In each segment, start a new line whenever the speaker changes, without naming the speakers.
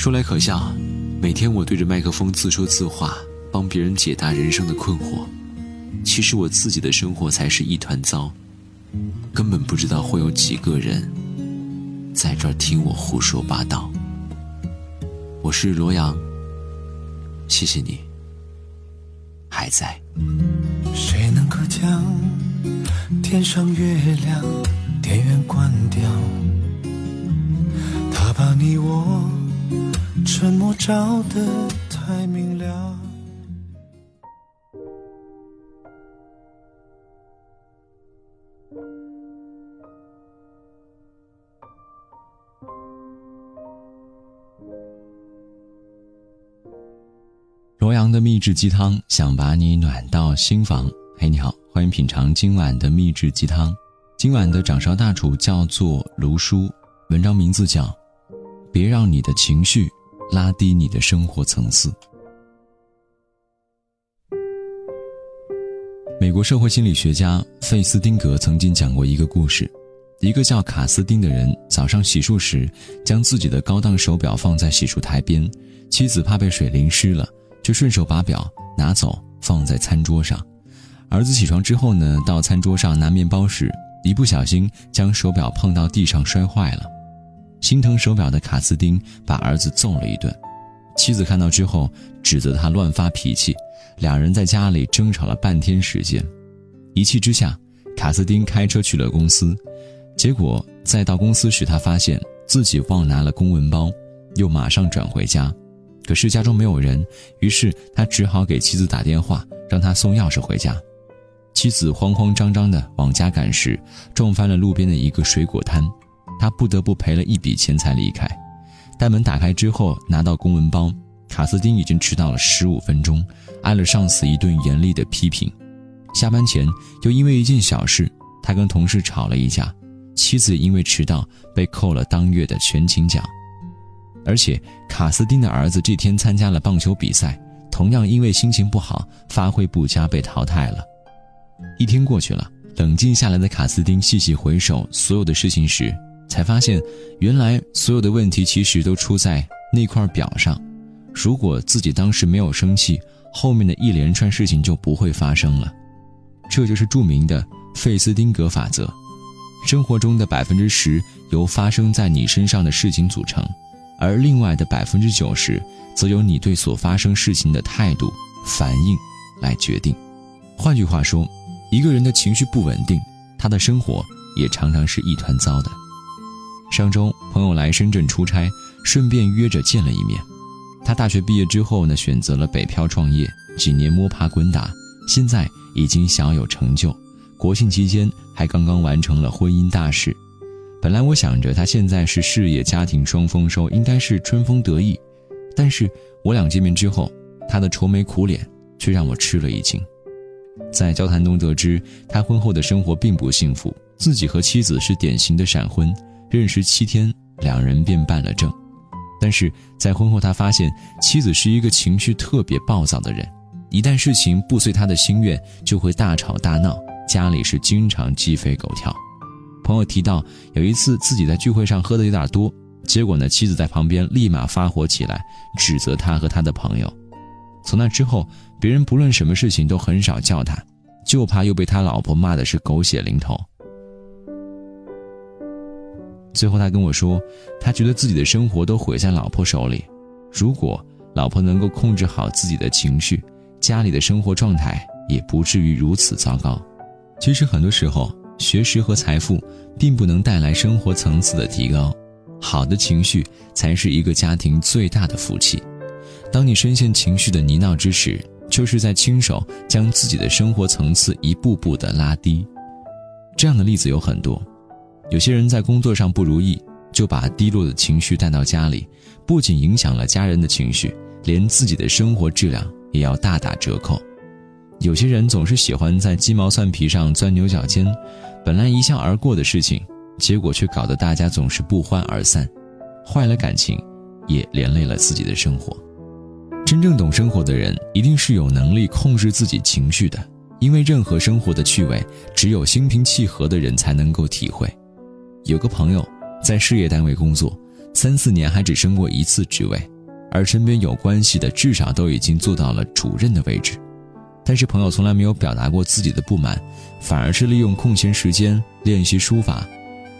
说来可笑，每天我对着麦克风自说自话，帮别人解答人生的困惑，其实我自己的生活才是一团糟，根本不知道会有几个人在这儿听我胡说八道。我是罗阳，谢谢你还在。
谁能够将天上月亮电源关掉？他把你我。沉默照得太明了。
罗阳的秘制鸡汤，想把你暖到心房。嘿，你好，欢迎品尝今晚的秘制鸡汤。今晚的掌勺大厨叫做卢叔，文章名字叫《别让你的情绪》。拉低你的生活层次。美国社会心理学家费斯汀格曾经讲过一个故事：一个叫卡斯丁的人早上洗漱时，将自己的高档手表放在洗漱台边，妻子怕被水淋湿了，就顺手把表拿走放在餐桌上。儿子起床之后呢，到餐桌上拿面包时，一不小心将手表碰到地上摔坏了。心疼手表的卡斯丁把儿子揍了一顿，妻子看到之后指责他乱发脾气，两人在家里争吵了半天时间。一气之下，卡斯丁开车去了公司，结果在到公司时，他发现自己忘拿了公文包，又马上转回家，可是家中没有人，于是他只好给妻子打电话，让他送钥匙回家。妻子慌慌张张地往家赶时，撞翻了路边的一个水果摊。他不得不赔了一笔钱才离开。待门打开之后，拿到公文包，卡斯丁已经迟到了十五分钟，挨了上司一顿严厉的批评。下班前，又因为一件小事，他跟同事吵了一架，妻子因为迟到被扣了当月的全勤奖。而且，卡斯丁的儿子这天参加了棒球比赛，同样因为心情不好，发挥不佳被淘汰了。一天过去了，冷静下来的卡斯丁细细回首所有的事情时，才发现，原来所有的问题其实都出在那块表上。如果自己当时没有生气，后面的一连串事情就不会发生了。这就是著名的费斯汀格法则：生活中的百分之十由发生在你身上的事情组成，而另外的百分之九十则由你对所发生事情的态度、反应来决定。换句话说，一个人的情绪不稳定，他的生活也常常是一团糟的。上周朋友来深圳出差，顺便约着见了一面。他大学毕业之后呢，选择了北漂创业，几年摸爬滚打，现在已经小有成就。国庆期间还刚刚完成了婚姻大事。本来我想着他现在是事业家庭双丰收，应该是春风得意。但是我俩见面之后，他的愁眉苦脸却让我吃了一惊。在交谈中得知，他婚后的生活并不幸福，自己和妻子是典型的闪婚。认识七天，两人便办了证，但是在婚后，他发现妻子是一个情绪特别暴躁的人，一旦事情不随他的心愿，就会大吵大闹，家里是经常鸡飞狗跳。朋友提到，有一次自己在聚会上喝的有点多，结果呢，妻子在旁边立马发火起来，指责他和他的朋友。从那之后，别人不论什么事情都很少叫他，就怕又被他老婆骂的是狗血淋头。最后，他跟我说，他觉得自己的生活都毁在老婆手里。如果老婆能够控制好自己的情绪，家里的生活状态也不至于如此糟糕。其实，很多时候，学识和财富并不能带来生活层次的提高，好的情绪才是一个家庭最大的福气。当你深陷情绪的泥淖之时，就是在亲手将自己的生活层次一步步的拉低。这样的例子有很多。有些人在工作上不如意，就把低落的情绪带到家里，不仅影响了家人的情绪，连自己的生活质量也要大打折扣。有些人总是喜欢在鸡毛蒜皮上钻牛角尖，本来一笑而过的事情，结果却搞得大家总是不欢而散，坏了感情，也连累了自己的生活。真正懂生活的人，一定是有能力控制自己情绪的，因为任何生活的趣味，只有心平气和的人才能够体会。有个朋友在事业单位工作，三四年还只升过一次职位，而身边有关系的至少都已经做到了主任的位置。但是朋友从来没有表达过自己的不满，反而是利用空闲时间练习书法。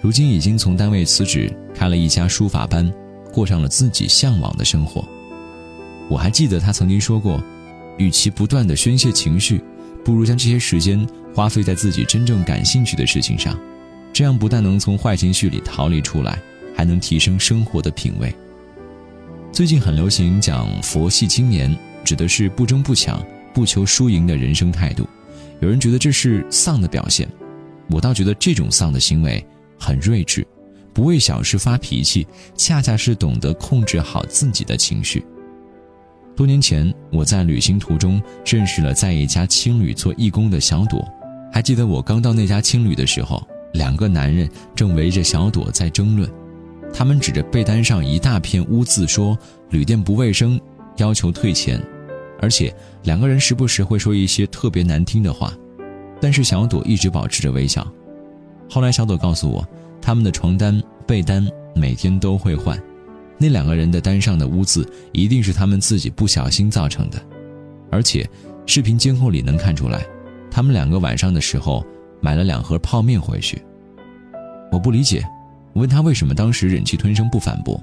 如今已经从单位辞职，开了一家书法班，过上了自己向往的生活。我还记得他曾经说过，与其不断的宣泄情绪，不如将这些时间花费在自己真正感兴趣的事情上，这样不但能从坏情绪里逃离出来，还能提升生活的品味。最近很流行讲“佛系青年”，指的是不争不抢。不求输赢的人生态度，有人觉得这是丧的表现，我倒觉得这种丧的行为很睿智，不为小事发脾气，恰恰是懂得控制好自己的情绪。多年前，我在旅行途中认识了在一家青旅做义工的小朵，还记得我刚到那家青旅的时候，两个男人正围着小朵在争论，他们指着被单上一大片污渍说旅店不卫生，要求退钱。而且两个人时不时会说一些特别难听的话，但是小朵一直保持着微笑。后来小朵告诉我，他们的床单、被单每天都会换，那两个人的单上的污渍一定是他们自己不小心造成的。而且视频监控里能看出来，他们两个晚上的时候买了两盒泡面回去。我不理解，问他为什么当时忍气吞声不反驳。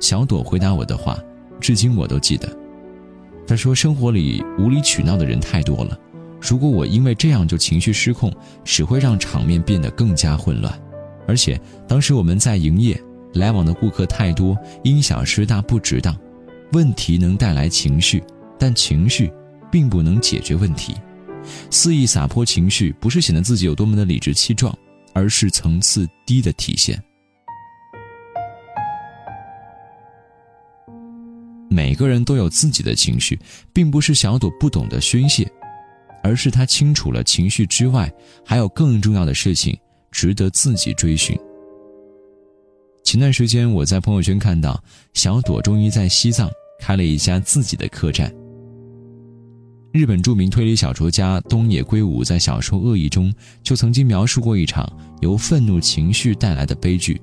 小朵回答我的话，至今我都记得。他说：“生活里无理取闹的人太多了，如果我因为这样就情绪失控，只会让场面变得更加混乱。而且当时我们在营业，来往的顾客太多，因小失大不值当。问题能带来情绪，但情绪并不能解决问题。肆意撒泼情绪，不是显得自己有多么的理直气壮，而是层次低的体现。”每个人都有自己的情绪，并不是小朵不懂得宣泄，而是他清楚了情绪之外还有更重要的事情值得自己追寻。前段时间我在朋友圈看到小朵终于在西藏开了一家自己的客栈。日本著名推理小说家东野圭吾在小说《恶意》中就曾经描述过一场由愤怒情绪带来的悲剧。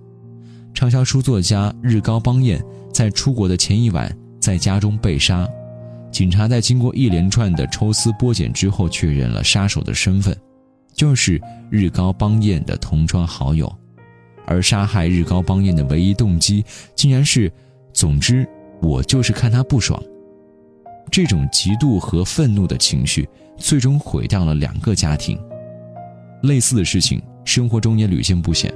畅销书作家日高邦彦在出国的前一晚。在家中被杀，警察在经过一连串的抽丝剥茧之后，确认了杀手的身份，就是日高邦彦的同窗好友，而杀害日高邦彦的唯一动机，竟然是，总之我就是看他不爽。这种嫉妒和愤怒的情绪，最终毁掉了两个家庭。类似的事情，生活中也屡见不鲜。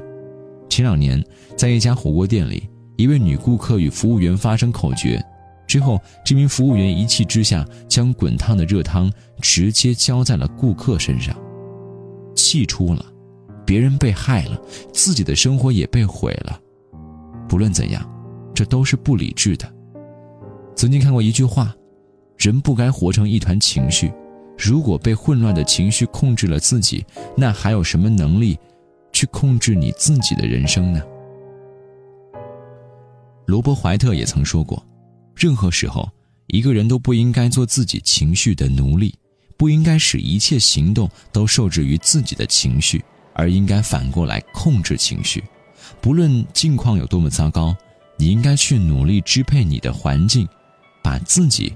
前两年，在一家火锅店里，一位女顾客与服务员发生口角。之后，这名服务员一气之下将滚烫的热汤直接浇在了顾客身上，气出了，别人被害了，自己的生活也被毁了。不论怎样，这都是不理智的。曾经看过一句话：人不该活成一团情绪，如果被混乱的情绪控制了自己，那还有什么能力去控制你自己的人生呢？罗伯·怀特也曾说过。任何时候，一个人都不应该做自己情绪的奴隶，不应该使一切行动都受制于自己的情绪，而应该反过来控制情绪。不论境况有多么糟糕，你应该去努力支配你的环境，把自己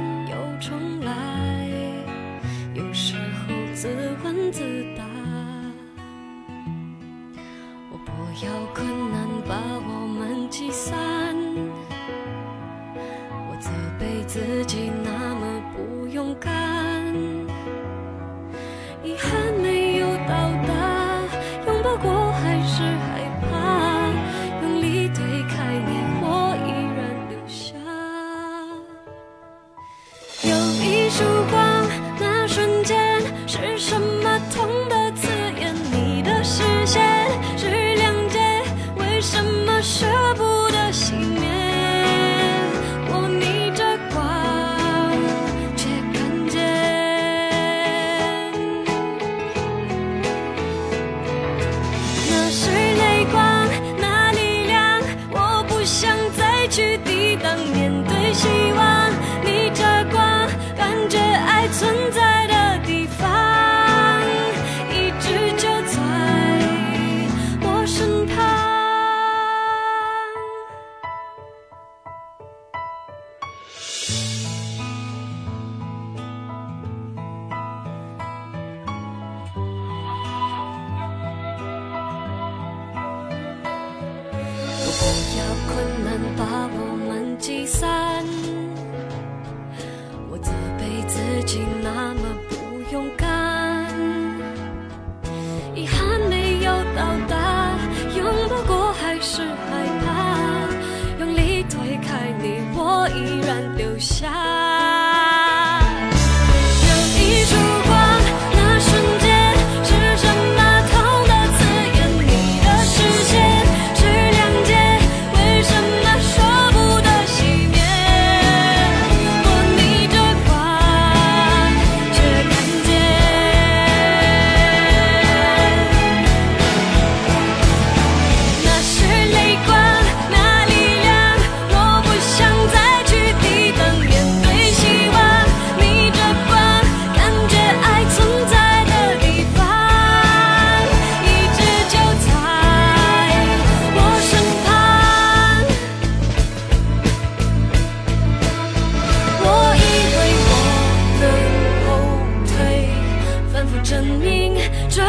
自
不要困难把我们击散，我责备自己那么不勇敢，遗憾没有到达，拥抱过还是害怕，用力推开你，我依然留下。证明这